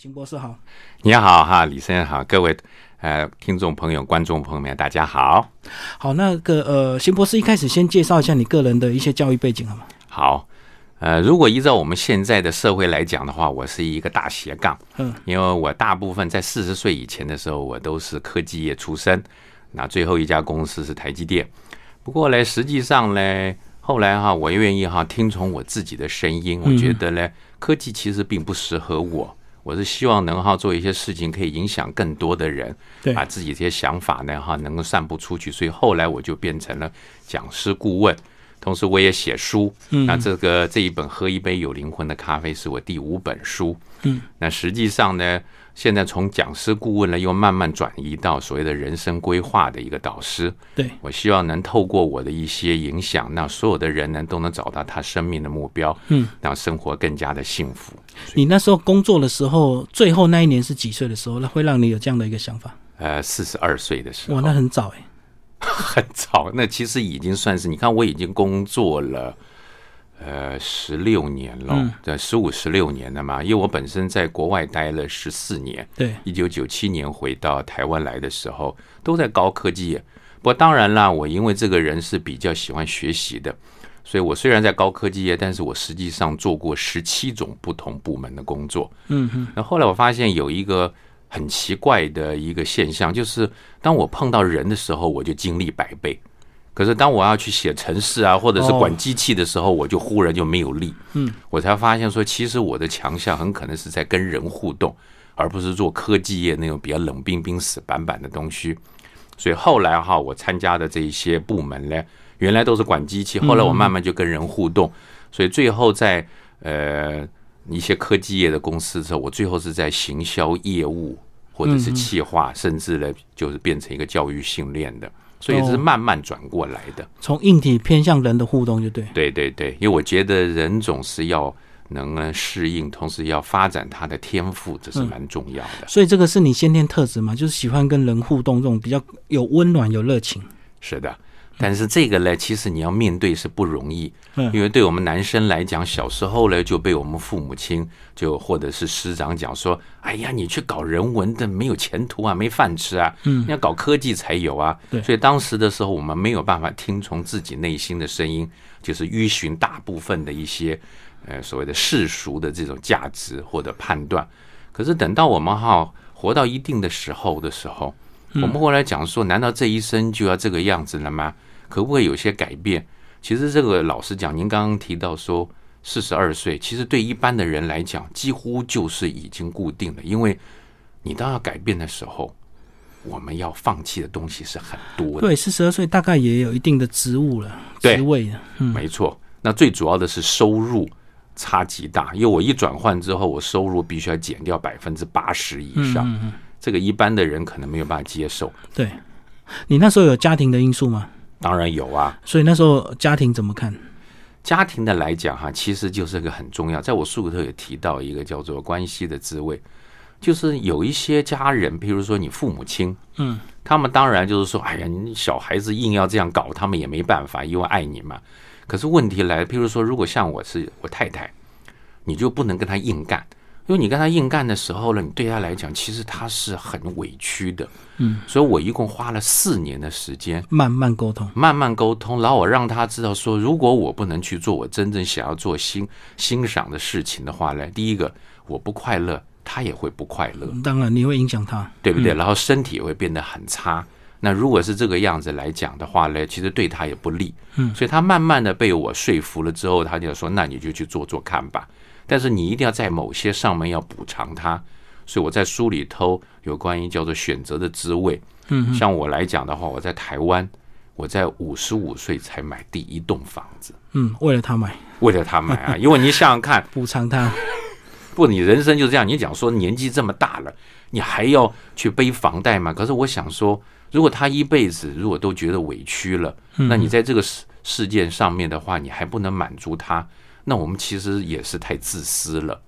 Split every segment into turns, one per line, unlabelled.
秦博士好，
你好哈，李先生好，各位呃听众朋友、观众朋友们，大家好。
好，那个呃，邢博士一开始先介绍一下你个人的一些教育背景好吗？
好，呃，如果依照我们现在的社会来讲的话，我是一个大斜杠，
嗯，
因为我大部分在四十岁以前的时候，我都是科技业出身，那最后一家公司是台积电。不过呢，实际上呢，后来哈，我愿意哈听从我自己的声音，我觉得呢，科技其实并不适合我。我是希望能哈做一些事情，可以影响更多的人，把自己这些想法呢哈能够散布出去。所以后来我就变成了讲师顾问，同时我也写书。
嗯
那这个这一本《喝一杯有灵魂的咖啡》是我第五本书。
嗯，
那实际上呢，现在从讲师顾问呢，又慢慢转移到所谓的人生规划的一个导师。
对，
我希望能透过我的一些影响，让所有的人呢都能找到他生命的目标，
嗯，
让生活更加的幸福。
你那时候工作的时候，最后那一年是几岁的时候？那会让你有这样的一个想法？
呃，四十二岁的时候
哇，，那很早哎。
很早，那其实已经算是你看，我已经工作了呃十六年了
嗯，
对，十五十六年了嘛。因为我本身在国外待了十四年，
对，
一九九七年回到台湾来的时候，都在高科技业。不过当然啦，我因为这个人是比较喜欢学习的，所以我虽然在高科技业，但是我实际上做过十七种不同部门的工作。
嗯嗯，
那后来我发现有一个很奇怪的一个现象，就是当我碰到人的时候，我就精力百倍；可是当我要去写程式啊，或者是管机器的时候，我就忽然就没有力。
嗯，
我才发现说，其实我的强项很可能是在跟人互动，而不是做科技业那种比较冷冰冰、死板板的东西。所以后来哈，我参加的这一些部门呢，原来都是管机器，后来我慢慢就跟人互动，所以最后在呃一些科技业的公司之后，我最后是在行销业务或者是企划，甚至呢就是变成一个教育训练的，所以这是慢慢转过来的。
从硬体偏向人的互动，就对。
对对对，因为我觉得人总是要能呢适应，同时要发展他的天赋，这是蛮重要的。
所以这个是你先天特质嘛，就是喜欢跟人互动，这种比较有温暖、有热情。
是的，但是这个呢，其实你要面对是不容易，
嗯
因为对我们男生来讲，小时候呢就被我们父母亲就或者是师长讲说：“哎呀，你去搞人文的没有前途啊，没饭吃啊，
嗯
你要搞科技才有啊。”
对
所以当时的时候，我们没有办法听从自己内心的声音，就是依循大部分的一些呃所谓的世俗的这种价值或者判断。可是等到我们哈活到一定的时候的时候，我们后来讲说，难道这一生就要这个样子了吗？可不可以有些改变？其实这个老实讲，您刚刚提到说四十二岁，其实对一般的人来讲，几乎就是已经固定了，因为你当要改变的时候，我们要放弃的东西是很多的。
对，四十二岁大概也有一定的职务了，
对
职位了。嗯，
没错，那最主要的是收入差极大，因为我一转换之后，我收入必须要减掉百分之八十以上，
嗯嗯
这个一般的人可能没有办法接受。
对。你那时候有家庭的因素吗？
当然有啊，
所以那时候家庭怎么看？
家庭的来讲哈，其实就是个很重要。在我书里头也提到一个叫做关系的滋味，就是有一些家人，譬如说你父母亲，
嗯，
他们当然就是说，哎呀，你小孩子硬要这样搞，他们也没办法，因为爱你嘛。可是问题来了，譬如说，如果像我是我太太，你就不能跟他硬干，因为你跟他硬干的时候呢，你对他来讲，其实他是很委屈的。
嗯，
所以我一共花了四年的时间，
慢慢沟通。
慢慢沟通，然后我让他知道说，如果我不能去做我真正想要做欣欣赏的事情的话呢，第一个我不快乐，他也会不快乐，
当然你会影响他。
对不对？然后身体也会变得很差。那如果是这个样子来讲的话呢，其实对他也不利。
嗯
所以他慢慢的被我说服了之后，他就说：“那你就去做做看吧。”但是你一定要在某些上面要补偿他。所以我在书里头有关于叫做选择的滋味。
嗯，
像我来讲的话，我在台湾，我在五十五岁才买第一栋房子，
嗯，为了他买，
为了他买啊，因为你想想看，
补偿他。
不，你人生就这样，你讲说年纪这么大了，你还要去背房贷吗？可是我想说，如果他一辈子如果都觉得委屈了，那你在这个事事件上面的话，你还不能满足他，那我们其实也是太自私了。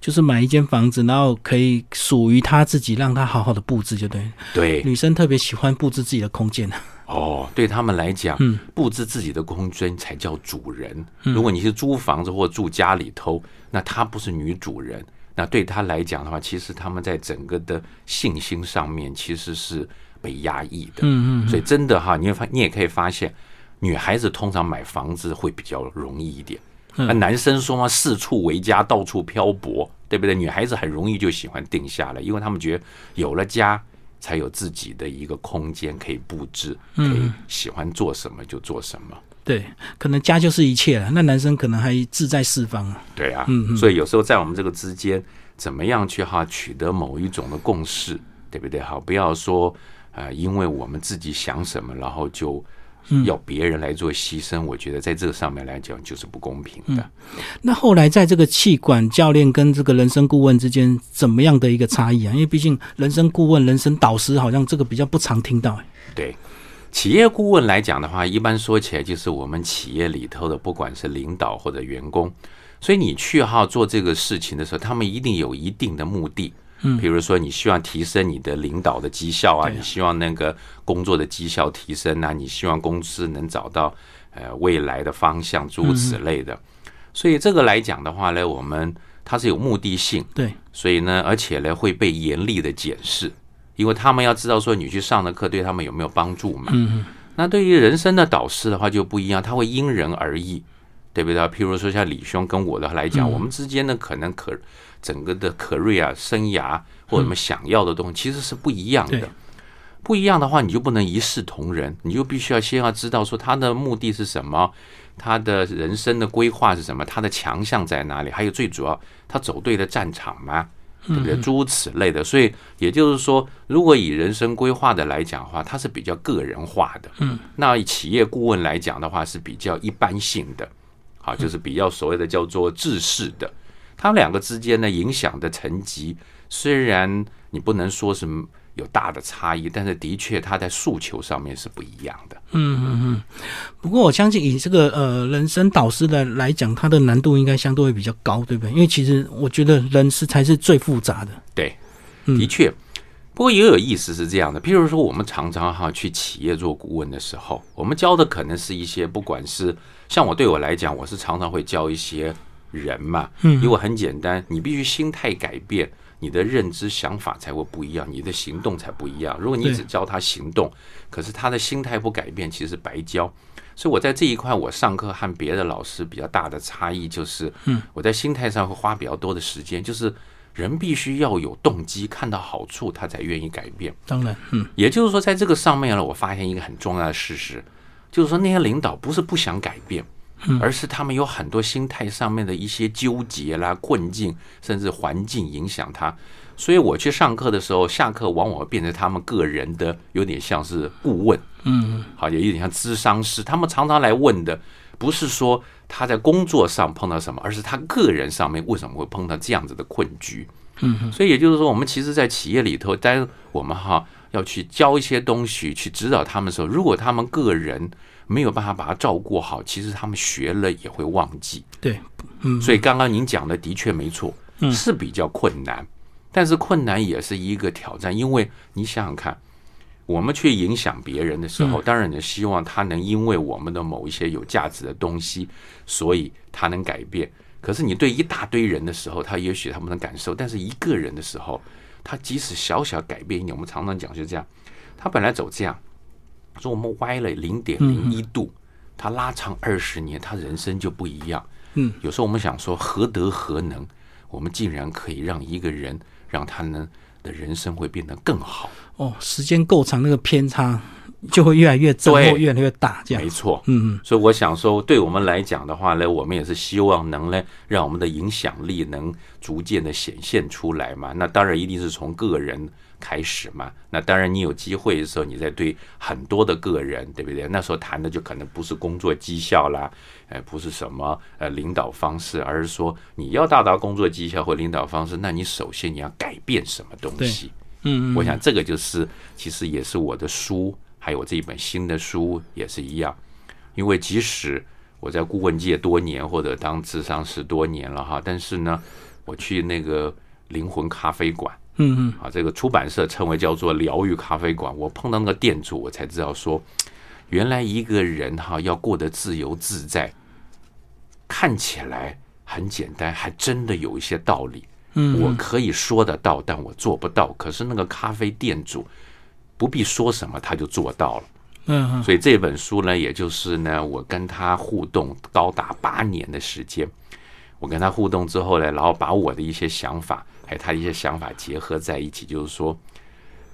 就是买一间房子，然后可以属于他自己，让他好好的布置，就对。
对，
女生特别喜欢布置自己的空间，
哦，对他们来讲，
嗯
布置自己的空间才叫主人。如果你是租房子或住家里头，那她不是女主人，那对她来讲的话，其实他们在整个的信心上面其实是被压抑的。
嗯嗯，
所以真的哈，你会发你也可以发现，女孩子通常买房子会比较容易一点。那男生说嘛，四处为家，到处漂泊，对不对？女孩子很容易就喜欢定下来，因为他们觉得有了家，才有自己的一个空间可以布置，可以喜欢做什么就做什么。
对，可能家就是一切了。那男生可能还志在四方啊。
对啊，所以有时候在我们这个之间，怎么样去哈取得某一种的共识，对不对？哈，不要说呃，因为我们自己想什么，然后就要别人来做牺牲。我觉得在这个上面来讲，就是不公平的。
那后来在这个气管教练跟这个人生顾问之间，怎么样的一个差异啊？因为毕竟人生顾问、人生导师，好像这个比较不常听到。
对。企业顾问来讲的话，一般说起来就是我们企业里头的，不管是领导或者员工，所以你去哈做这个事情的时候，他们一定有一定的目的。嗯，比如说你希望提升你的领导的绩效啊，你希望那个工作的绩效提升啊，你希望公司能找到呃未来的方向，诸如此类的。所以这个来讲的话呢，我们它是有目的性。
对，
所以呢，而且呢会被严厉的检视。因为他们要知道说你去上的课对他们有没有帮助嘛？
嗯
那对于人生的导师的话就不一样，他会因人而异，对不对？譬如说像李兄跟我的来讲，我们之间呢可能可整个的 career 生涯或者我们想要的东西其实是不一样的。不一样的话，你就不能一视同仁，你就必须要先要知道说他的目的是什么，他的人生的规划是什么，他的强项在哪里，还有最主要他走对了战场吗？对不对？诸如此类的，所以也就是说，如果以人生规划的来讲的话，它是比较个人化的。
嗯，
那以企业顾问来讲的话，是比较一般性的，好，就是比较所谓的叫做制式的。他们两个之间呢，影响的层级，虽然你不能说是。有大的差异，但是的确，他在诉求上面是不一样的。
嗯嗯嗯。不过我相信，以这个呃人生导师的来讲，他的难度应该相对会比较高，对不对？因为其实我觉得人是才是最复杂的。
对，的确。不过也有意思是这样的，譬如说，我们常常哈去企业做顾问的时候，我们教的可能是一些，不管是像我对我来讲，我是常常会教一些人嘛。
嗯。
因为很简单，你必须心态改变。你的认知想法才会不一样，你的行动才不一样。如果你只教他行动，可是他的心态不改变，其实白教。所以我在这一块，我上课和别的老师比较大的差异就是，
嗯，
我在心态上会花比较多的时间。就是人必须要有动机，看到好处，他才愿意改变。
当然，嗯，
也就是说，在这个上面呢，我发现一个很重要的事实，就是说那些领导不是不想改变。而是他们有很多心态上面的一些纠结啦、困境，甚至环境影响他。所以我去上课的时候，下课往往变成他们个人的，有点像是顾问，
嗯，
好，也有点像咨商师。他们常常来问的，不是说他在工作上碰到什么，而是他个人上面为什么会碰到这样子的困局。
嗯，
所以也就是说，我们其实，在企业里头，当我们哈要去教一些东西，去指导他们的时候，如果他们个人。没有办法把他照顾好，其实他们学了也会忘记。
对，嗯，
所以刚刚您讲的的确没错，是比较困难，但是困难也是一个挑战，因为你想想看，我们去影响别人的时候，当然也希望他能因为我们的某一些有价值的东西，所以他能改变。可是你对一大堆人的时候，他也许他们能感受，但是一个人的时候，他即使小小改变一点，我们常常讲就这样，他本来走这样。说我们歪了零点零一度，他拉长二十年，他人生就不一样。
嗯，
有时候我们想说何德何能，我们竟然可以让一个人让他呢的人生会变得更好。
哦，时间够长，那个偏差就会越来越增或越来越大。这样
没错。
嗯嗯。
所以我想说，对我们来讲的话呢，我们也是希望能呢让我们的影响力能逐渐的显现出来嘛。那当然一定是从个人。开始嘛，那当然你有机会的时候，你在对很多的个人，对不对？那时候谈的就可能不是工作绩效啦，哎，不是什么呃领导方式，而是说你要达到工作绩效或领导方式，那你首先你要改变什么东西？
嗯嗯，
我想这个就是其实也是我的书，还有我这一本新的书也是一样，因为即使我在顾问界多年或者当智商师多年了哈，但是呢，我去那个灵魂咖啡馆。
嗯嗯，
啊，这个出版社称为叫做疗愈咖啡馆。我碰到那个店主，我才知道说，原来一个人哈要过得自由自在，看起来很简单，还真的有一些道理。
嗯
我可以说得到，但我做不到。可是那个咖啡店主不必说什么，他就做到了。
嗯嗯
所以这本书呢，也就是呢，我跟他互动高达八年的时间。我跟他互动之后呢，然后把我的一些想法，还有他的一些想法结合在一起，就是说，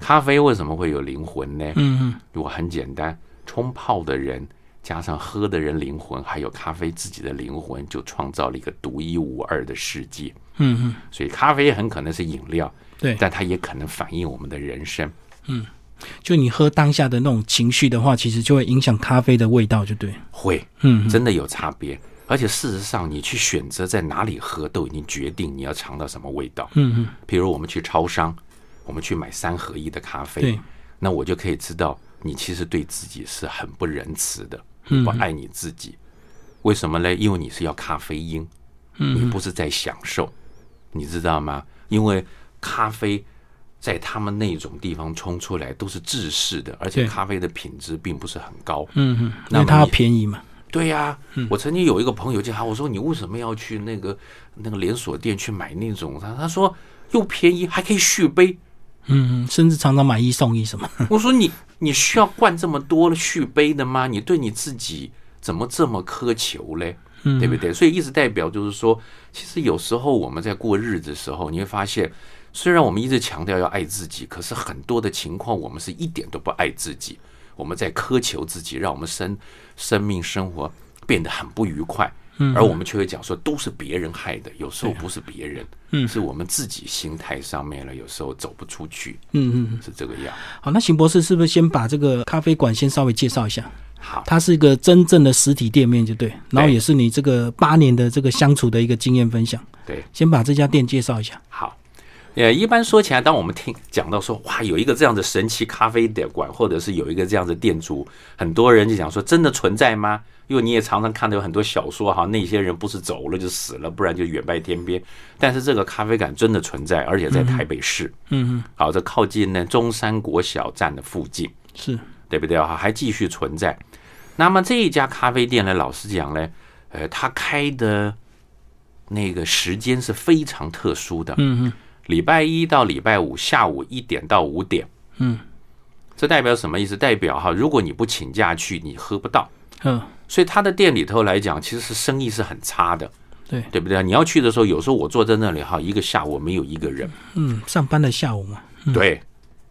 咖啡为什么会有灵魂呢？
嗯嗯
如果很简单，冲泡的人加上喝的人灵魂，还有咖啡自己的灵魂，就创造了一个独一无二的世界。
嗯嗯，
所以，咖啡很可能是饮料，
对，
但它也可能反映我们的人生。
就你喝当下的那种情绪的话，其实就会影响咖啡的味道，就对。
会，
嗯嗯
真的有差别。而且事实上，你去选择在哪里喝，都已经决定你要尝到什么味道。
嗯嗯，
比如我们去超商，我们去买三合一的咖啡，那我就可以知道你其实对自己是很不仁慈的，
嗯
不爱你自己。为什么呢？因为你是要咖啡因，
嗯
你不是在享受，你知道吗？因为咖啡在他们那种地方冲出来都是制式的，而且咖啡的品质并不是很高。
嗯嗯，
那么你
便宜嘛。
对呀、
嗯
我曾经有一个朋友就他，我说你为什么要去那个那个连锁店去买那种？他他说又便宜还可以续杯。
嗯嗯，甚至常常买一送一什么。
我说你你需要灌这么多续杯的吗？你对你自己怎么这么苛求嘞？
嗯
对不对？所以意思代表就是说，其实有时候我们在过日子的时候，你会发现，虽然我们一直强调要爱自己，可是很多的情况我们是一点都不爱自己，我们在苛求自己，让我们生生命生活变得很不愉快。
嗯
而我们却会讲说都是别人害的，有时候不是别人，
嗯
是我们自己心态上面了，有时候走不出去，
嗯嗯，嗯
是这个样。
好，那邢博士是不是先把这个咖啡馆先稍微介绍一下？
好，
它是一个真正的实体店面，就对，然后也是你这个八年的这个相处的一个经验分享。
对。
先把这家店介绍一下。
好，呃，一般说起来，当我们听讲到说，哇，有一个这样的神奇咖啡的馆，或者是有一个这样的店主，很多人就讲说，真的存在吗？因为你也常常看到有很多小说，哈，那些人不是走了就死了，不然就远拜天边。但是这个咖啡馆真的存在，而且在台北市，
嗯嗯，
好，这靠近呢中山国小站的附近。
是，
对不对啊？还继续存在。那么这一家咖啡店呢，老实讲呢，呃，它开的那个时间是非常特殊的，
嗯嗯
礼拜一到礼拜五下午一点到五点。
嗯
这代表什么意思？代表哈，如果你不请假去，你喝不到。
嗯，
所以他的店里头来讲，其实是生意是很差的，
对，
对不对？你要去的时候，有时候我坐在那里哈，一个下午没有一个人，
嗯，上班的下午嘛。
对，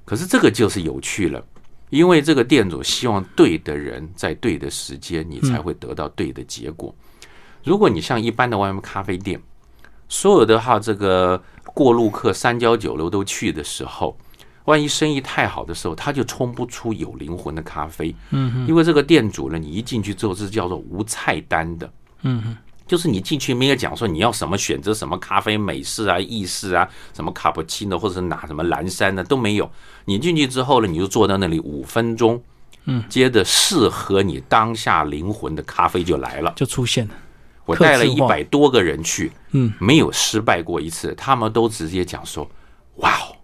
可是这个就是有趣了，因为这个店主希望对的人在对的时间，你才会得到对的结果。如果你像一般的外卖咖啡店，所有的哈这个过路客三教九流都去的时候，万一生意太好的时候，他就冲不出有灵魂的咖啡。
嗯
因为这个店主呢，你一进去之后是叫做无菜单的。
嗯嗯
就是你进去没有讲说你要什么选择什么咖啡美式啊、意式啊、什么卡布奇诺或者是拿什么蓝山的都没有。你进去之后呢，你就坐在那里五分钟，
嗯，
接着适合你当下灵魂的咖啡就来了。
就出现了。
我带了一百多个人去，
嗯，
没有失败过一次，他们都直接讲说：“哇哦，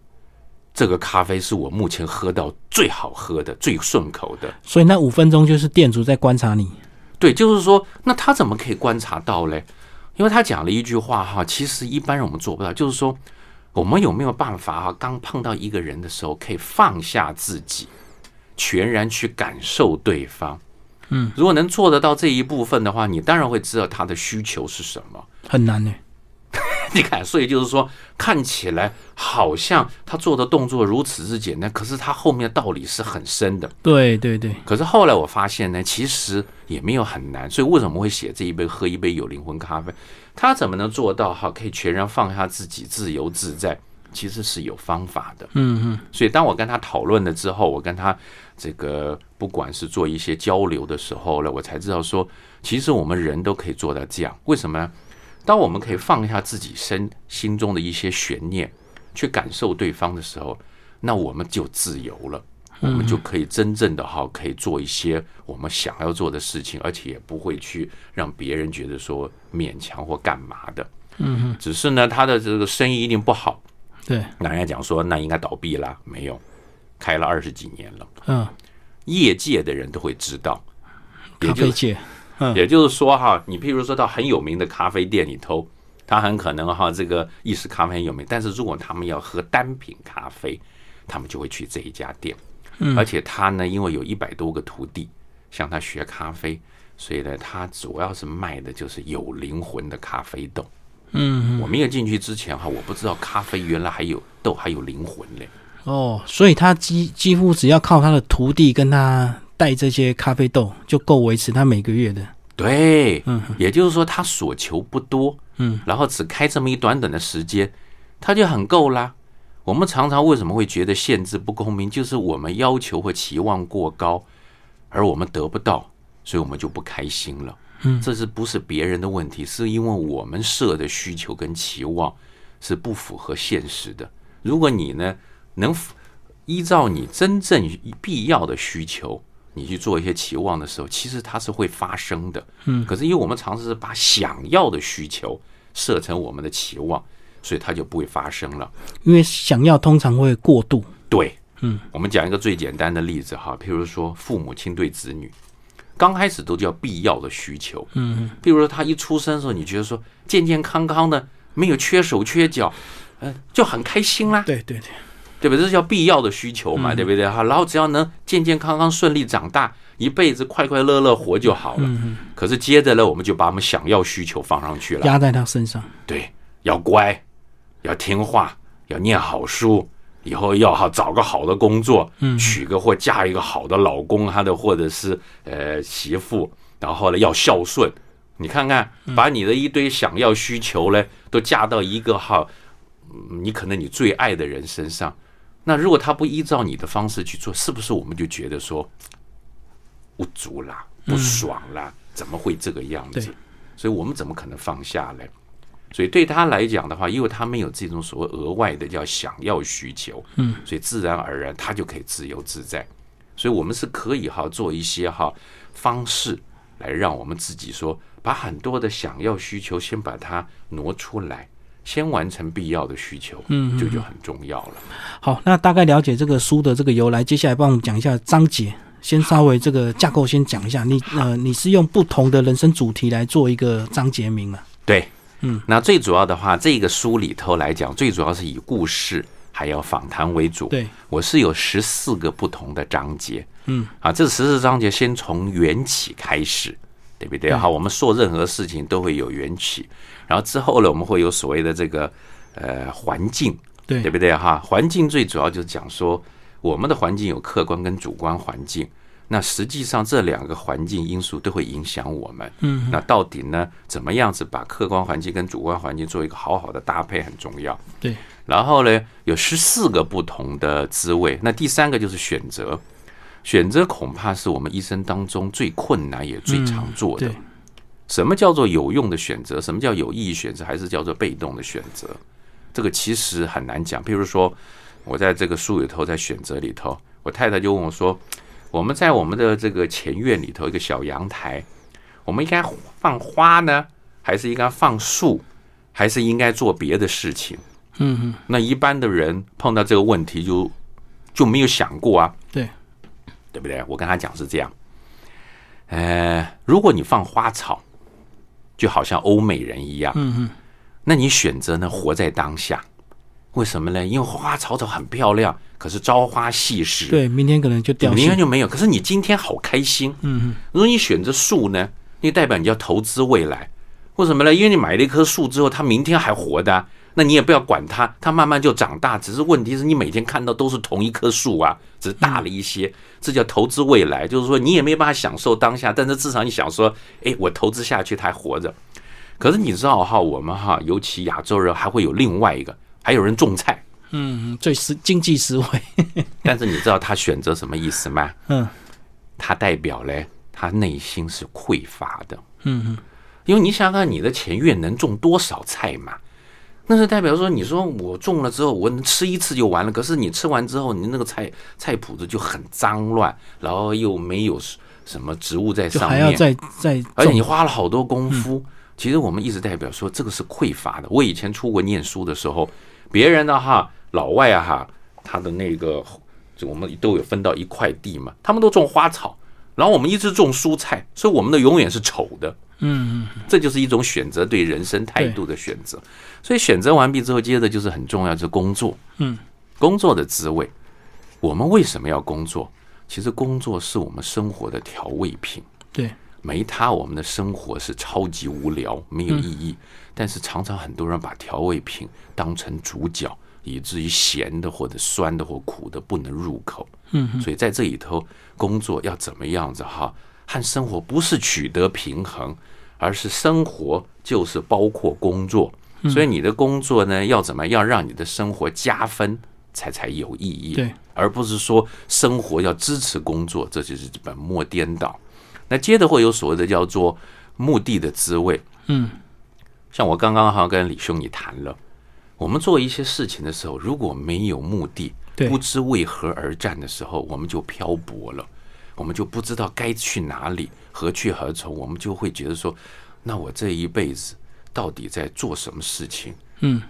这个咖啡是我目前喝到最好喝的、最顺口的。”
所以那五分钟就是店主在观察你。
对，就是说，那他怎么可以观察到嘞？因为他讲了一句话哈，其实一般人我们做不到，就是说，我们有没有办法哈，刚碰到一个人的时候，可以放下自己，全然去感受对方。
嗯，
如果能做得到这一部分的话，你当然会知道他的需求是什么。
很难呢。
你看，所以就是说，看起来好像他做的动作如此之简单，可是他后面的道理是很深的。
对对对，
可是后来我发现呢，其实也没有很难。所以为什么会写这一杯喝一杯有灵魂咖啡？他怎么能做到哈，可以全然放下自己，自由自在？其实是有方法的。
嗯嗯
所以当我跟他讨论了之后，我跟他这个不管是做一些交流的时候呢，我才知道说，其实我们人都可以做到这样。为什么呢？当我们可以放下自己身心中的一些悬念，去感受对方的时候，那我们就自由了。我们就可以真正的哈，可以做一些我们想要做的事情，而且也不会去让别人觉得说勉强或干嘛的。
嗯嗯，
只是呢，他的这个生意一定不好，
对，
那人家讲说那应该倒闭啦，没有，开了二十几年了，
嗯，
业界的人都会知道。也就
咖啡界，嗯
也就是说哈，你譬如说到很有名的咖啡店里头，他很可能哈这个意式咖啡很有名，但是如果他们要喝单品咖啡，他们就会去这一家店。
嗯
而且他呢，因为有一百多个徒弟向他学咖啡，所以呢，他主要是卖的就是有灵魂的咖啡豆。
嗯，
我没有进去之前哈，我不知道咖啡原来还有豆还有灵魂嘞。
哦，所以他几几乎只要靠他的徒弟跟他带这些咖啡豆，就够维持他每个月的。
对，
嗯
也就是说他所求不多，
嗯，
然后只开这么一短短的时间，他就很够啦。我们常常为什么会觉得限制不公平？就是我们要求或期望过高，而我们得不到，所以我们就不开心了。
嗯
这是不是别人的问题？是因为我们设的需求跟期望是不符合现实的。如果你呢能符依照你真正必要的需求，你去做一些期望的时候，其实它是会发生的。
嗯。
可是因为我们尝试把想要的需求设成我们的期望，所以它就不会发生了。
因为想要通常会过度。
对，
嗯，
我们讲一个最简单的例子哈，譬如说父母亲对子女，刚开始都叫必要的需求，
嗯。
譬如说他一出生的时候，你觉得说健健康康的，没有缺手缺脚，嗯、就很开心啦，
对对对，
对不对？这叫必要的需求嘛，对不对？哈，然后只要能健健康康、顺利长大，一辈子快快乐乐活就好了。
嗯
可是接着呢，我们就把我们想要需求放上去了，
压在他身上。
对，要乖，要听话，要念好书，以后要好找个好的工作，
嗯
娶个或嫁一个好的老公，他的或者是呃媳妇，然后呢要孝顺。你看看，把你的一堆想要需求呢，都嫁到一个哈，嗯你可能你最爱的人身上。那如果他不依照你的方式去做，是不是我们就觉得说不足啦、不爽啦？怎么会这个样子？所以我们怎么可能放下来？所以对他来讲的话，因为他没有这种所谓额外的叫想要需求，
嗯，
所以自然而然他就可以自由自在。所以我们是可以哈做一些哈方式来让我们自己说，把很多的想要需求先把它挪出来，先完成必要的需求，
嗯嗯
这就很重要了。
好，那大概了解这个书的这个由来，接下来帮我们讲一下章节。先稍微这个架构先讲一下，你呃你是用不同的人生主题来做一个章节名啊？
对，
嗯，
那最主要的话，这个书里头来讲，最主要是以故事还有访谈为主。
对，
我是有十四个不同的章节，
嗯，
啊，这十四章节先从缘起开始，对不对？
对
好，我们做任何事情都会有缘起，然后之后呢，我们会有所谓的这个呃环境，
对
对不对？哈，环境最主要就是讲说，我们的环境有客观跟主观环境。那实际上这两个环境因素都会影响我们。
嗯，
那到底呢，怎么样子把客观环境跟主观环境做一个好好的搭配很重要。
对，
然后呢，有十四个不同的滋味。那第三个就是选择，选择恐怕是我们一生当中最困难也最常做的。
对
什么叫做有用的选择？什么叫有意义选择？还是叫做被动的选择？这个其实很难讲。譬如说，我在这个书里头，在选择里头，我太太就问我说：“我们在我们的这个前院里头一个小阳台，我们应该放花呢，还是应该放树，还是应该做别的事情？”
嗯嗯，
那一般的人碰到这个问题就就没有想过啊，
对，
对不对？我跟他讲是这样，呃，如果你放花草，就好像欧美人一样，
嗯嗯，
那你选择呢活在当下，为什么呢？因为花花草草很漂亮，可是朝花夕拾，
对，明天可能就掉。
明天就没有。可是你今天好开心，
嗯嗯，
如果你选择树呢，那代表你要投资未来。为什么呢？因为你买了一棵树之后，它明天还活的啊、那你也不要管它，它慢慢就长大。只是问题是你每天看到都是同一棵树啊，只是大了一些，这叫投资未来。就是说你也没办法享受当下，但是至少你想说，哎，我投资下去，它还活着。可是你知道哈，我们哈，尤其亚洲人还会有另外一个，还有人种菜，
嗯嗯，最实经济实惠。
但是你知道他选择什么意思吗？
嗯
他代表嘞，他内心是匮乏的。
嗯嗯，
因为你想想看，你的钱越能种多少菜嘛？那是代表说，你说我种了之后，我能吃一次就完了。可是你吃完之后，你那个菜菜谱子就很脏乱，然后又没有什么植物在上面，
还要再再
而且你。花了好多功夫。其实我们一直代表说，这个是匮乏的。我以前出国念书的时候，别人的哈老外啊哈，他的那个就我们都有分到一块地嘛，他们都种花草，然后我们一直种蔬菜，所以我们的永远是丑的。
嗯嗯，
这就是一种选择对人生态度的选择。所以选择完毕之后，接着就是很重要，就是工作。
嗯，
工作的滋味，我们为什么要工作？其实工作是我们生活的调味品。
对，
没它，我们的生活是超级无聊，没有意义。但是常常很多人把调味品当成主角，以至于咸的或者酸的或苦的不能入口。
嗯，
所以在这里头，工作要怎么样子哈？和生活不是取得平衡，而是生活就是包括工作。所以你的工作呢，要怎么样让你的生活加分才才有意义？
对，
而不是说生活要支持工作，这就是本末颠倒。那接着会有所谓的叫做目的的滋味。
嗯，
像我刚刚好像跟李兄你谈了，我们做一些事情的时候，如果没有目的，
对
不知为何而战的时候，我们就漂泊了，我们就不知道该去哪里，何去何从，我们就会觉得说，那我这一辈子到底在做什么事情？
嗯，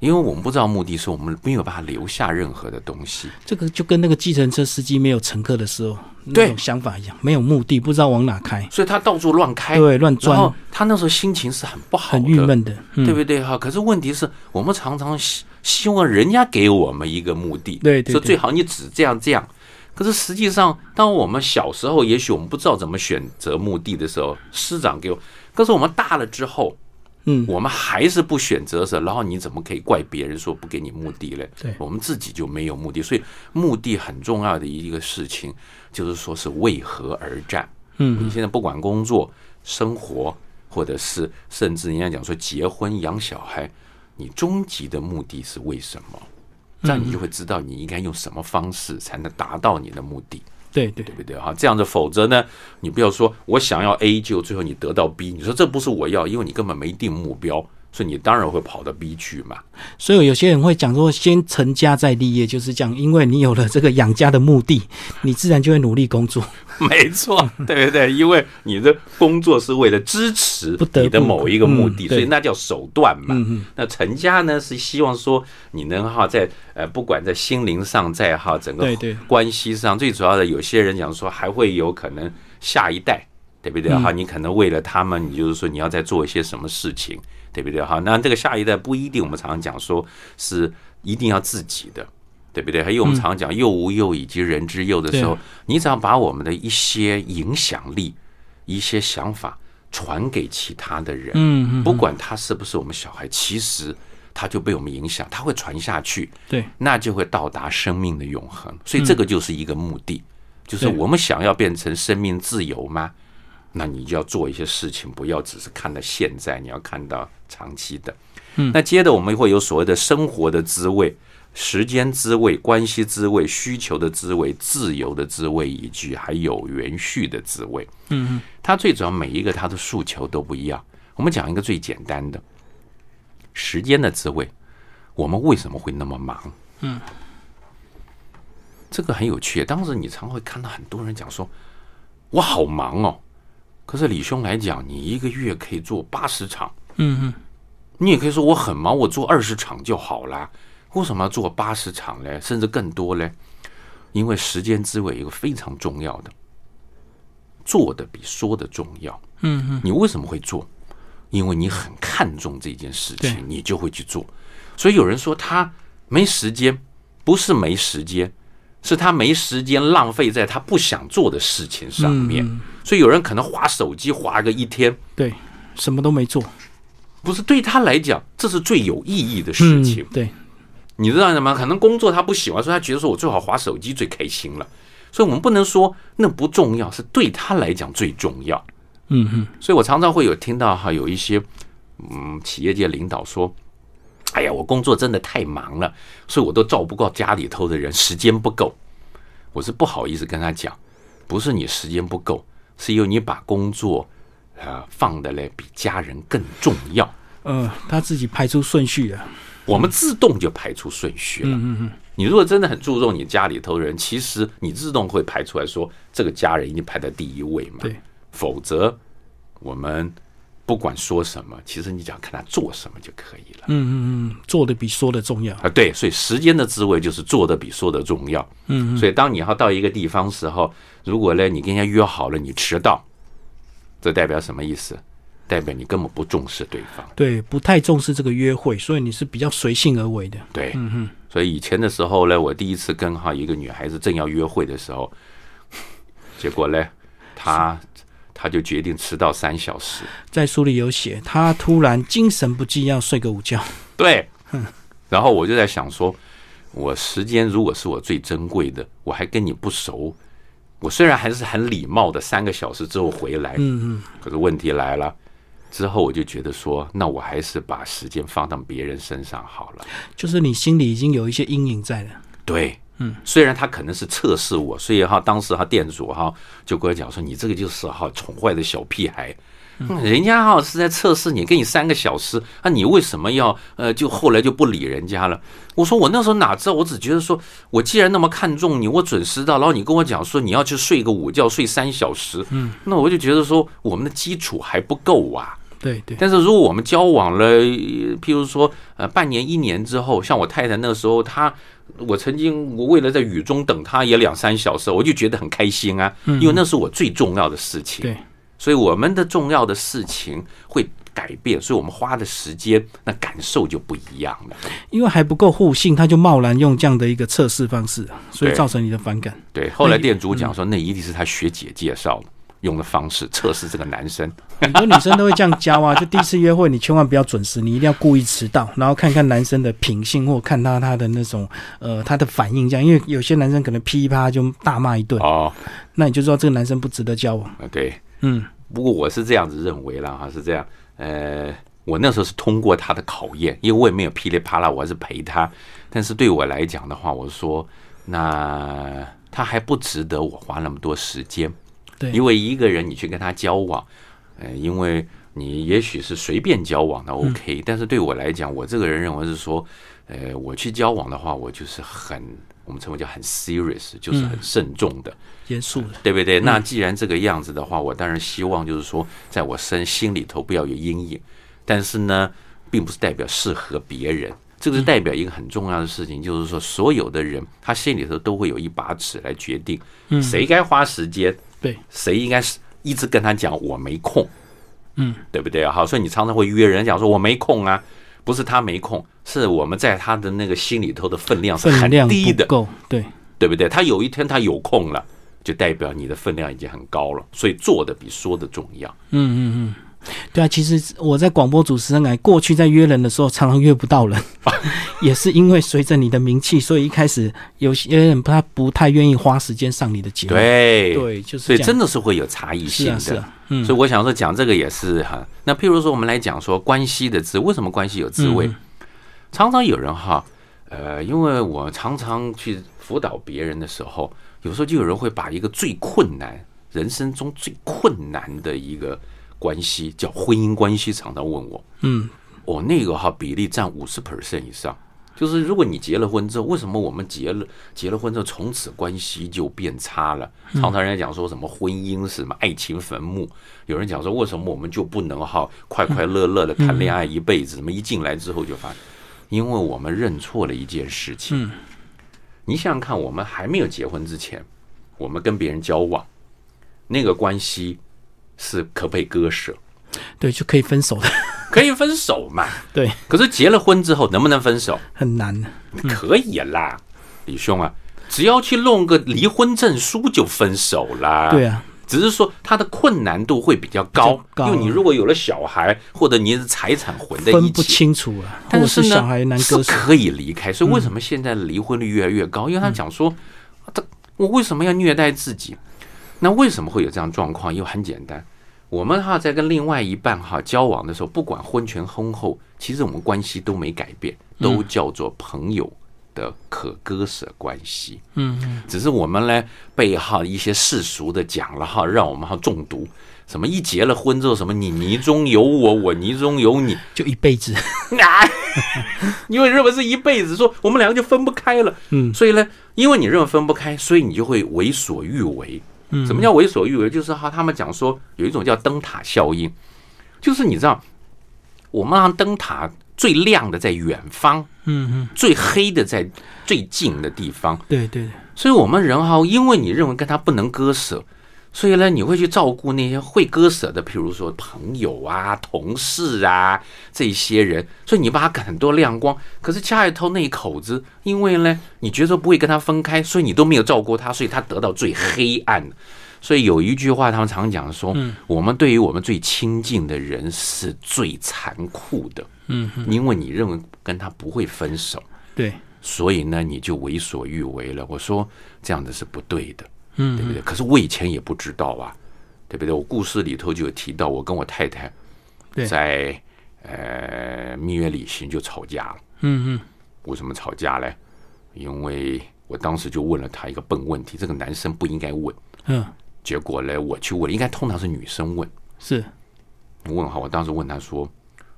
因为我们不知道目的，是我们没有办法留下任何的东西。
这个就跟那个计程车司机没有乘客的时候那
对
种想法一样，没有目的，不知道往哪开，
所以他到处乱开，
对，乱
然后
钻，
他那时候心情是很不好的，
很郁闷的。嗯，
对不对哈？可是问题是我们常常希希望人家给我们一个目的，
对对对
说最好你只这样这样。可是实际上，当我们小时候，也许我们不知道怎么选择墓地的时候，师长给我。可是我们大了之后，
嗯，
我们还是不选择的时候，然后你怎么可以怪别人说不给你墓地嘞？
对
我们自己就没有墓地，所以墓地很重要的一个事情，就是说是为何而战。
嗯
你现在不管工作、生活，或者是甚至人家讲说结婚、养小孩，你终极的目的是为什么？这样你就会知道你应该用什么方式才能达到你的目的，
对对
对不对？哈，这样子，否则呢，你不要说我想要 A，就最后你得到 B，你说这不是我要，因为你根本没定目标，所以你当然会跑到 B 区嘛。
所以有些人会讲说，先成家再立业，就是这样，因为你有了这个养家的目的，你自然就会努力工作。
没错，对不对？因为你的工作是为了支持你的某一个目的，
嗯
所以那叫手段嘛。那成家呢，是希望说你能哈在呃，不管在心灵上，在哈整个关系上，最主要的，有些人讲说还会有可能下一代，对不对？
嗯
哈，你可能为了他们，你就是说你要再做一些什么事情，对不对？哈，那这个下一代不一定，我们常常讲说是一定要自己的。对不对？还有我们常常讲“幼吾幼以及人之幼”的时候，你只要把我们的一些影响力、一些想法传给其他的人，不管他是不是我们小孩，其实他就被我们影响，他会传下去，
对
那就会到达生命的永恒。所以这个就是一个目的，就是我们想要变成生命自由吗？那你就要做一些事情，不要只是看到现在，你要看到长期的。
嗯
那接着我们会有所谓的生活的滋味。时间滋味、关系滋味、需求的滋味、自由的滋味，以及还有延续的滋味。
嗯
它最主要每一个它的诉求都不一样。我们讲一个最简单的，时间的滋味。我们为什么会那么忙？
嗯，
这个很有趣。当时你常会看到很多人讲说：“我好忙哦。”可是李兄来讲，你一个月可以做八十场，
嗯嗯，
你也可以说我很忙，我做二十场就好啦。为什么要做八十场呢？甚至更多呢？因为时间滋味有一个非常重要的，做的比说的重要。
嗯嗯，
你为什么会做？因为你很看重这件事情，你就会去做。所以有人说他没时间，不是没时间，是他没时间浪费在他不想做的事情上面。
嗯
所以有人可能划手机划个一天，
对，什么都没做，
不是对他来讲，这是最有意义的事情。
嗯、对，
你知道什么？可能工作他不喜欢，所以他觉得说我最好划手机最开心了。所以我们不能说那不重要，是对他来讲最重要。
嗯哼，
所以我常常会有听到哈，有一些嗯企业界领导说：“哎呀，我工作真的太忙了，所以我都照不到家里头的人，时间不够。”我是不好意思跟他讲，不是你时间不够，是因为你把工作呃放的嘞比家人更重要。
呃，他自己排出顺序了，
我们自动就排出顺序了。
嗯嗯
你如果真的很注重你家里头的人，其实你自动会排出来说，这个家人一定排在第一位嘛。
对，
否则我们不管说什么，其实你只要看他做什么就可以了。
嗯嗯嗯，做的比说的重要，
啊，对，所以时间的滋味就是做的比说的重要。
嗯嗯，
所以当你要到一个地方时候，如果呢你跟人家约好了，你迟到，这代表什么意思？代表你根本不重视对方。
对，不太重视这个约会，所以你是比较随性而为的。
对，
嗯哼，
所以以前的时候呢，我第一次跟哈一个女孩子正要约会的时候，结果呢，她她就决定迟到三小时。
在书里有写，他突然精神不济，要睡个午觉。
对，然后我就在想说，我时间如果是我最珍贵的，我还跟你不熟，我虽然还是很礼貌的三个小时之后回来，
嗯嗯，
可是问题来了。之后我就觉得说，那我还是把时间放到别人身上好了。
就是你心里已经有一些阴影在了。
对，嗯，虽然他可能是测试我，所以哈，当时哈店主哈就跟我讲说，你这个就是哈宠坏的小屁孩，嗯人家哈是在测试你，给你三个小时，那你为什么要呃就后来就不理人家了？我说我那时候哪知道，我只觉得说我既然那么看重你，我准时到，然后你跟我讲说你要去睡个午觉，睡三小时，嗯，那我就觉得说我们的基础还不够啊。
对对，
但是如果我们交往了，呃譬如说呃半年一年之后，像我太太那时候，她我曾经我为了在雨中等她也两三小时，我就觉得很开心啊，因为那是我最重要的事情。
对，
所以我们的重要的事情会改变，所以我们花的时间那感受就不一样了。
因为还不够互信，他就贸然用这样的一个测试方式啊，所以造成你的反感。
对，后来店主讲说，那一定是他学姐介绍的。用的方式测试这个男生，
很多女生都会这样教啊，就第一次约会，你千万不要准时，你一定要故意迟到，然后看看男生的品性，或看他他的那种呃他的反应，这样，因为有些男生可能噼啪就大骂一顿，
哦，
那你就知道这个男生不值得交往。
啊对，
嗯，
不过我是这样子认为啦，哈，是这样，呃，我那时候是通过他的考验，因为我也没有噼里啪啦，我还是陪他。但是对我来讲的话，我说，那他还不值得我花那么多时间，
对，
因为一个人你去跟他交往，呃，因为你也许是随便交往的 OK，、但是对我来讲，我这个人认为是说，呃，我去交往的话，我就是很我们称为叫很 serious，就是很慎重的。
严肃的，
对不对？那既然这个样子的话，我当然希望就是说，在我身心里头不要有阴影。但是呢，并不是代表适合别人，这个是代表一个很重要的事情，就是说，所有的人他心里头都会有一把尺来决定谁该花时间，
对，
谁应该是一直跟他讲我没空，
嗯，
对不对啊？好，所以你常常会约人讲说我没空啊，不是他没空，是我们在他的那个心里头的分量是很低的，
够，对，
对不对？他有一天他有空了，就代表你的分量已经很高了，所以做的比说的重要。
嗯嗯嗯，对啊，其实我在广播主持人来过去在约人的时候，常常约不到人，也是因为随着你的名气，所以一开始有些人他不太愿意花时间上你的节目。
对，
对，就是
所以真的是会有差异性的。
是啊是啊，嗯，
所以我想说讲这个也是哈。那譬如说我们来讲说关系的滋，为什么关系有滋味？
嗯
常常有人哈，呃，因为我常常去辅导别人的时候，有时候就有人会把一个最困难、人生中最困难的一个关系，叫婚姻关系，常常问我，
嗯，
哦，那个哈比例占五十 percent 以上。就是如果你结了婚之后，为什么我们结了结了婚之后，从此关系就变差了？常常人家讲说什么婚姻是什么爱情坟墓，有人讲说为什么我们就不能哈快快乐乐的谈恋爱一辈子？怎么一进来之后就发现，因为我们认错了一件事情。
嗯
你想想看，我们还没有结婚之前，我们跟别人交往，那个关系是可不可以割舍？
对，就可以分手的，
可以分手嘛？
对，
可是结了婚之后，能不能分手？
很难。
可以啦，李兄啊，只要去弄个离婚证书就分手啦。
对啊，
只是说他的困难度会比较高，因为你如果有了小孩，或者你的财产混在一
分不
起，
清楚啊，
但是呢
是小孩难割舍。
是可以离开。所以为什么现在的离婚率越来越高？因为他讲说，他我为什么要虐待自己？那为什么会有这样状况？因为很简单，我们哈在跟另外一半哈交往的时候，不管婚前婚后，其实我们关系都没改变，都叫做朋友的可割舍关系。
嗯嗯，
只是我们呢被哈一些世俗的讲了哈，让我们哈中毒。什么一结了婚之后，什么你泥中有我，我泥中有你，
就一辈子。
啊，因为认为是一辈子，说我们两个就分不开了。
嗯
所以呢，因为你认为分不开，所以你就会为所欲为。
嗯
什么叫为所欲为？就是哈，他们讲说有一种叫灯塔效应，就是你知道，我们让灯塔最亮的在远方，
嗯嗯，
最黑的在最近的地方。
对对对，
所以我们人哈，因为你认为跟他不能割舍，所以呢，你会去照顾那些会割舍的，譬如说朋友啊、同事啊这些人。所以你把他很多亮光，可是家里头那一口子，因为呢，你觉得不会跟他分开，所以你都没有照顾他，所以他得到最黑暗。所以有一句话，他们常讲说，我们对于我们最亲近的人是最残酷的。嗯，因为你认为跟他不会分手，
对，
所以呢，你就为所欲为了。我说这样子是不对的，嗯，对不对？可是我以前也不知道啊，对不对？我故事里头就有提到，我跟我太太在呃蜜月旅行就吵架了。嗯嗯，为什么吵架呢？因为我当时就问了他一个笨问题，这个男生不应该问。嗯。结果呢，我去问，应该通常是女生问。
是，
问哈，我当时问他说：“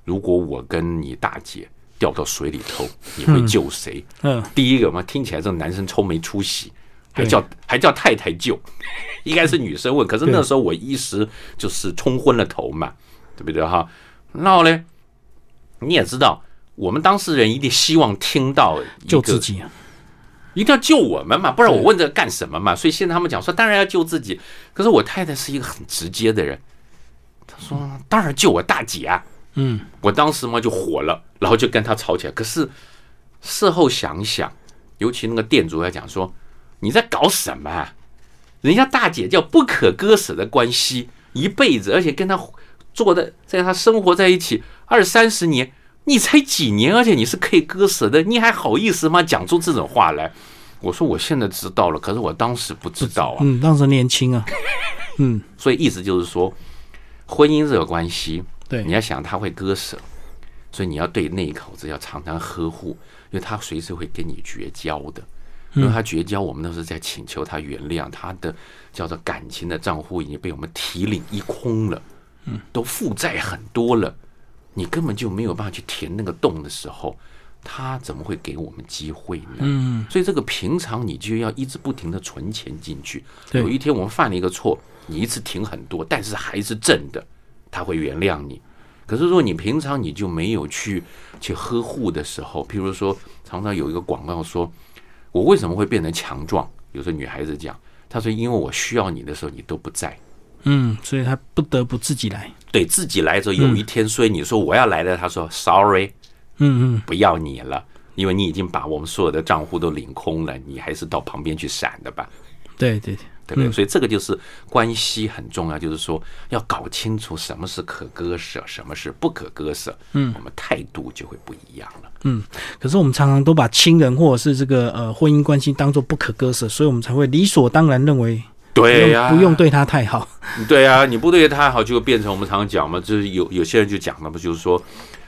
如果我跟你大姐掉到水里头，你会救谁？”嗯，第一个嘛，听起来这个男生超没出息，还叫还叫太太救，应该是女生问。可是那时候我一时就是冲昏了头嘛，对不对哈？然后呢，你也知道，我们当事人一定希望听到
救自己。
啊一定要救我们嘛，不然我问这个干什么嘛？所以现在他们讲说，当然要救自己。可是我太太是一个很直接的人，她说当然救我大姐啊。嗯，我当时嘛就火了，然后就跟她吵起来。可是事后想想，尤其那个店主在讲说，你在搞什么？啊？人家大姐叫不可割舍的关系，一辈子，而且跟他做的，在他生活在一起二三十年。你才几年，而且你是可以割舍的，你还好意思吗？讲出这种话来？我说我现在知道了，可是我当时不知道啊。
嗯，当时年轻啊。
嗯，所以意思就是说，婚姻这个关系，
对，
你要想他会割舍，所以你要对那一口子要常常呵护，因为他随时会跟你绝交的。因为他绝交，我们都是在请求他原谅，他的叫做感情的账户已经被我们提领一空了，嗯，都负债很多了。你根本就没有办法去填那个洞的时候，他怎么会给我们机会呢？嗯，所以这个平常你就要一直不停的存钱进去。有一天我们犯了一个错，你一次停很多，但是还是正的，他会原谅你。可是说你平常你就没有去去呵护的时候，譬如说常常有一个广告说，我为什么会变成强壮？有时候女孩子讲，她说因为我需要你的时候你都不在。
嗯，所以她不得不自己来，
对自己来之后，有一天，所以你说我要来了，她说 sorry，嗯嗯，不要你了，因为你已经把我们所有的账户都领空了，你还是到旁边去闪的吧？
对对
对，对不对？所以这个就是关系很重要，就是说要搞清楚什么是可割舍，什么是不可割舍，嗯，我们态度就会不一样了。
嗯，可是我们常常都把亲人或者是这个呃婚姻关系当做不可割舍，所以我们才会理所当然认为。
对呀，
不用对他太好。
对呀，你不对他太好，就变成我们常常讲嘛，就是有有些人就讲了不就是说，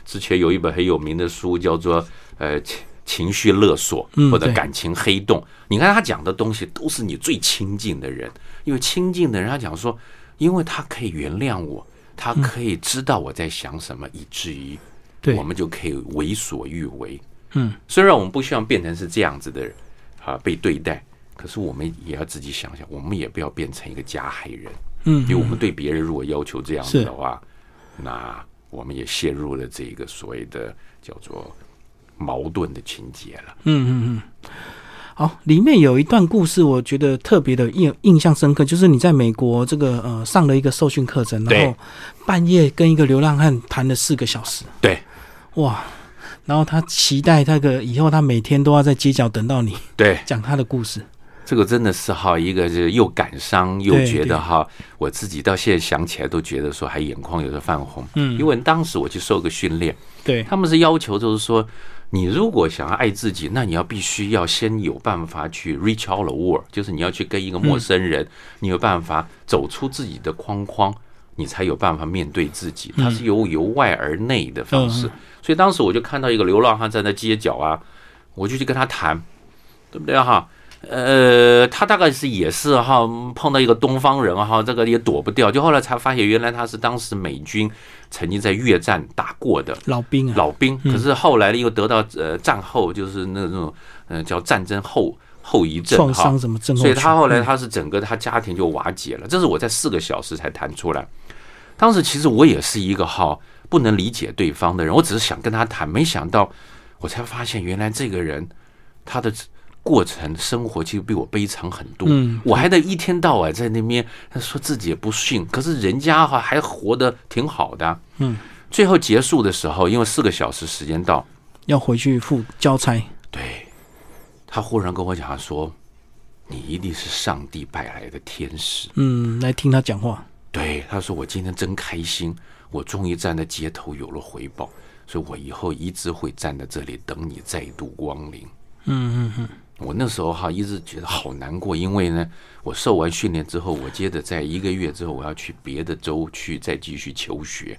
之前有一本很有名的书叫做呃情情绪勒索或者感情黑洞。你看他讲的东西都是你最亲近的人，因为亲近的人他讲说，因为他可以原谅我，他可以知道我在想什么，以至于我们就可以为所欲为。嗯，虽然我们不希望变成是这样子的人啊，被对待。可是我们也要自己想想，我们也不要变成一个加害人，嗯，因为我们对别人如果要求这样子的话，那我们也陷入了这个所谓的叫做矛盾的情节了。嗯嗯
嗯。好，里面有一段故事，我觉得特别的印印象深刻，就是你在美国这个呃上了一个受训课程，然后半夜跟一个流浪汉谈了四个小时。
对，
哇，然后他期待那个以后他每天都要在街角等到你，
对，
讲他的故事。
这个真的是哈，一个是又感伤又觉得哈，我自己到现在想起来都觉得说还眼眶有点泛红。嗯，因为当时我去受个训练，
对
他们是要求就是说，你如果想要爱自己，那你要必须要先有办法去 reach out the world，就是你要去跟一个陌生人，你有办法走出自己的框框，你才有办法面对自己。它是由由外而内的方式。所以当时我就看到一个流浪汉站在街角啊，我就去跟他谈，对不对哈？呃，他大概是也是哈碰到一个东方人哈，这个也躲不掉。就后来才发现，原来他是当时美军曾经在越战打过的
老兵啊，
老兵。可是后来呢，又得到呃战后就是那种呃叫战争后后遗症
创伤什么症，
所以他后来他是整个他家庭就瓦解了。这是我在四个小时才谈出来。当时其实我也是一个哈不能理解对方的人，我只是想跟他谈，没想到我才发现原来这个人他的。过程生活其实比我悲惨很多。
嗯
我还得一天到晚在那边说自己也不信，可是人家哈还活得挺好的啊。
嗯，
最后结束的时候，因为四个小时时间到，
要回去付交差。
对他忽然跟我讲，他说：“你一定是上帝派来的天使。
嗯，来听他讲话。”
对，他说：“我今天真开心，我终于站在街头有了回报，所以我以后一直会站在这里等你再度光临。”
嗯嗯嗯，
我那时候哈一直觉得好难过，因为呢，我受完训练之后，我接着在一个月之后，我要去别的州去再继续求学，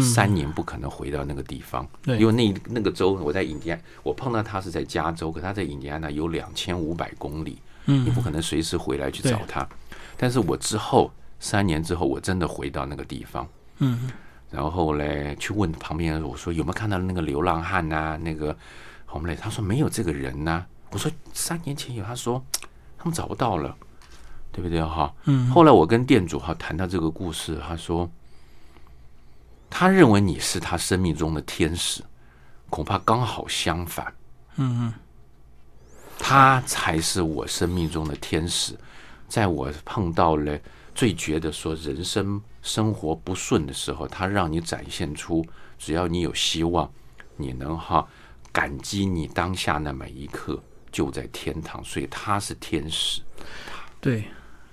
三年不可能回到那个地方，因为那那个州我在印第安，我碰到他是在加州，可他在印第安纳有两千五百公里，
嗯。
你不可能随时回来去找他。但是我之后三年之后，我真的回到那个地方，
嗯，
然后嘞去问旁边人，我说有没有看到那个流浪汉呐、那个红磊，他说没有这个人呐、我说三年前有，他说他们找不到了，对不对哈？
嗯
后来我跟店主哈谈到这个故事，他说他认为你是他生命中的天使，恐怕刚好相反。
嗯嗯，
他才是我生命中的天使。在我碰到了最觉得说人生生活不顺的时候，他让你展现出，只要你有希望，你能哈感激你当下那每一刻就在天堂，所以他是天使。
对，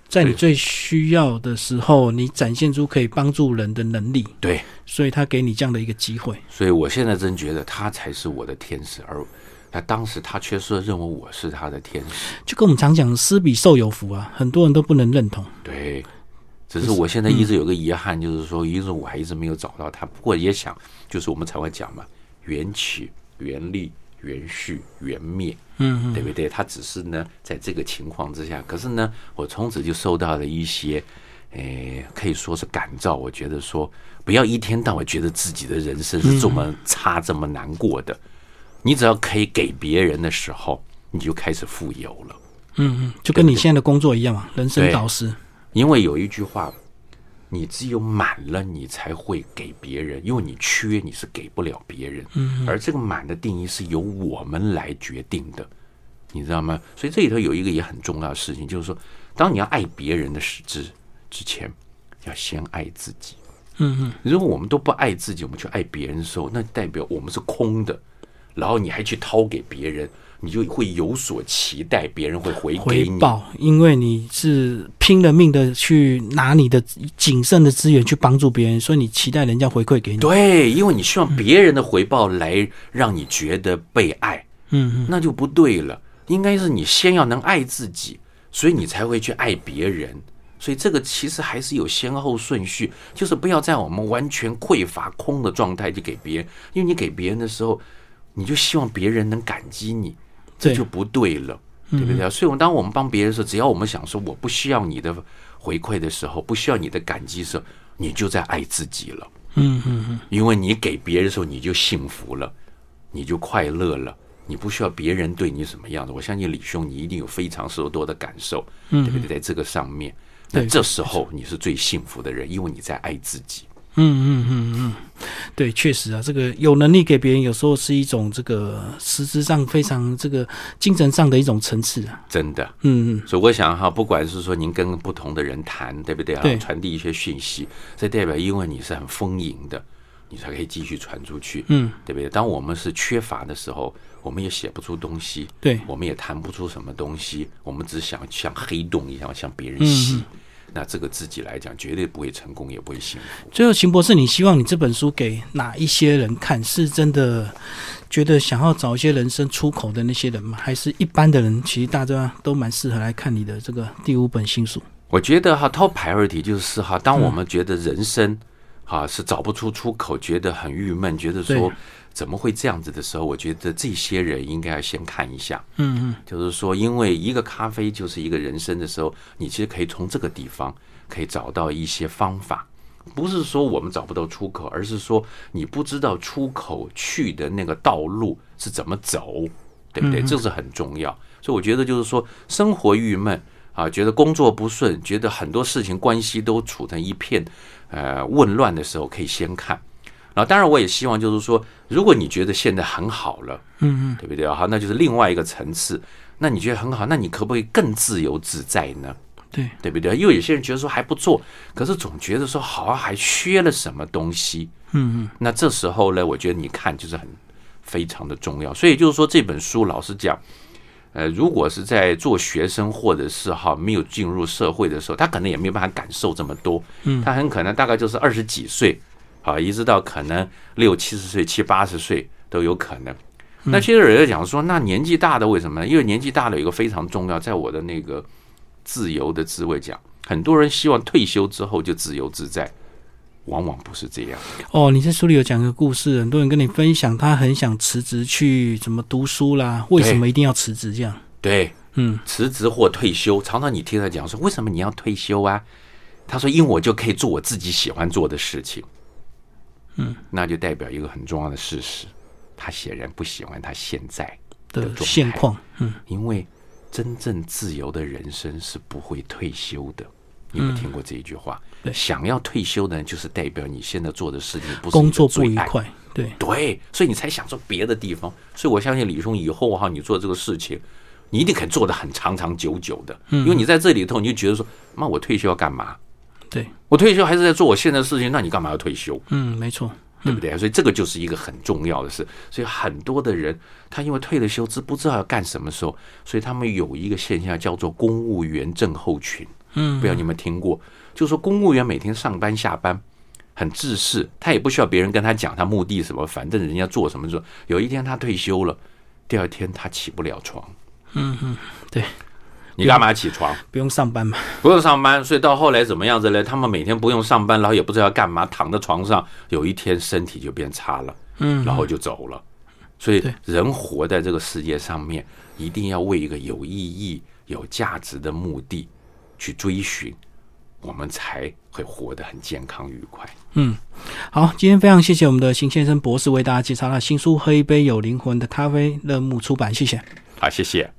在你最需要的时候，你展现出可以帮助人的能力，
对，
所以他给你这样的一个机会。
所以我现在真觉得他才是我的天使，而那当时他却说认为我是他的天使。
就跟我们常讲“施比受有福”啊，很多人都不能认同。
对，只是我现在一直有个遗憾，就是说，一直我还一直没有找到他。不过也想，就是我们才会讲嘛，缘起、缘立、缘续、缘灭，
嗯嗯，
对不对？他只是呢，在这个情况之下，可是呢，我从此就受到了一些，诶，可以说是感召。我觉得说，不要一天到晚觉得自己的人生是这么差、这么难过的。你只要可以给别人的时候，你就开始富有了。
嗯嗯，就跟你现在的工作一样嘛，人生导师。
因为有一句话，你只有满了，你才会给别人；因为你缺，你是给不了别人。嗯，而这个满的定义是由我们来决定的，你知道吗？所以这里头有一个也很重要的事情，就是说，当你要爱别人的时之之前，要先爱自己。
嗯嗯，
如果我们都不爱自己，我们去爱别人的时候，那代表我们是空的，然后你还去掏给别人，你就会有所期待，别人会回
回
给你。
报，因为你是拼了命的去拿你的谨慎的资源去帮助别人，所以你期待人家回馈给你。
对，因为你希望别人的回报来让你觉得被爱，
嗯嗯，
那就不对了。应该是你先要能爱自己，所以你才会去爱别人。所以这个其实还是有先后顺序，就是不要在我们完全匮乏空的状态就给别人，因为你给别人的时候，你就希望别人能感激你，这就不对了，对不对？所以，我们当我们帮别人的时候，只要我们想说我不需要你的回馈的时候，不需要你的感激的时候，你就在爱自己了。
嗯嗯嗯，
因为你给别人的时候，你就幸福了，你就快乐了，你不需要别人对你什么样子。我相信李兄，你一定有非常受多的感受，对不对？在这个上面，那这时候你是最幸福的人，因为你在爱自己。
嗯嗯嗯嗯，对，确实啊，这个有能力给别人，有时候是一种这个实质上非常这个精神上的一种层次啊。
真的，
嗯嗯，
所以我想哈，不管是说您跟不同的人谈，对不对啊？
对
传递一些讯息，这代表因为你是很丰盈的，你才可以继续传出去，
嗯，
对不对？当我们是缺乏的时候，我们也写不出东西，
对，
我们也谈不出什么东西，我们只想像黑洞一样向别人吸。
嗯
那这个自己来讲，绝对不会成功，也不会幸福。
最后，秦博士，你希望你这本书给哪一些人看？是真的觉得想要找一些人生出口的那些人吗？还是一般的人？其实大家都蛮适合来看你的这个第五本新书。
我觉得哈，top priority 就是哈，当我们觉得人生哈是找不出出口，觉得很郁闷，觉得说
对
怎么会这样子的时候，我觉得这些人应该要先看一下。
嗯嗯，
就是说，因为一个咖啡就是一个人生的时候，你其实可以从这个地方可以找到一些方法，不是说我们找不到出口，而是说你不知道出口去的那个道路是怎么走，对不对？这是很重要。所以我觉得就是说，生活郁闷啊，觉得工作不顺，觉得很多事情关系都处成一片呃混乱的时候，可以先看。然后，当然，我也希望就是说，如果你觉得现在很好了，
嗯嗯，
对不对啊？好，那就是另外一个层次。那你觉得很好，那你可不可以更自由自在呢？
对，
对不对？因为有些人觉得说还不错，可是总觉得说好像还缺了什么东西。
嗯嗯，
那这时候呢，我觉得你看就是很非常的重要。所以就是说这本书，老实讲，呃，如果是在做学生或者是哈没有进入社会的时候，他可能也没有办法感受这么多。
嗯
他很可能大概就是二十几岁，啊，一直到可能六七十岁、七八十岁都有可能。那其实有人讲说，那年纪大的为什么呢？因为年纪大的有一个非常重要，在我的那个自由的滋味讲，很多人希望退休之后就自由自在，往往不是这样。
哦，你在书里有讲一个故事，很多人跟你分享，他很想辞职去怎么读书啦，为什么一定要辞职这样？
对，
嗯，
辞职或退休，常常你听他讲说，为什么你要退休啊？他说，因为我就可以做我自己喜欢做的事情。
嗯，
那就代表一个很重要的事实，他显然不喜欢他现在的
的
状
况，嗯，
因为真正自由的人生是不会退休的。你有没有听过这一句话？想要退休的人，就是代表你现在做的事情不是
工作不愉快，对，
对，所以你才想做别的地方。所以我相信李兄以后哈，你做这个事情，你一定可以做的很长长久久的。
嗯
因为你在这里头，你就觉得说，妈，我退休要干嘛？
对，
我退休还是在做我现在的事情，那你干嘛要退休？
嗯，没错，
对不对？所以这个就是一个很重要的事。所以很多的人，他因为退了休，知不知道要干什么时候，所以他们有一个现象叫做公务员症候群。
嗯
不知道你有没有听过？就是说公务员每天上班下班很自私，他也不需要别人跟他讲他目的什么，反正人家做什么做。有一天他退休了，第二天他起不了床，
嗯嗯，对，
你干嘛起床？
不用上班嘛，
不用上班，所以到后来怎么样子呢？他们每天不用上班，然后也不知道要干嘛，躺在床上，有一天身体就变差了，
嗯，
然后就走了。所以人活在这个世界上面，一定要为一个有意义、有价值的目的去追寻，我们才会活得很健康愉快。
嗯，好，今天非常谢谢我们的邢先生博士为大家介绍他新书《喝一杯有灵魂的咖啡》，乐木出版，谢谢。
好，谢谢。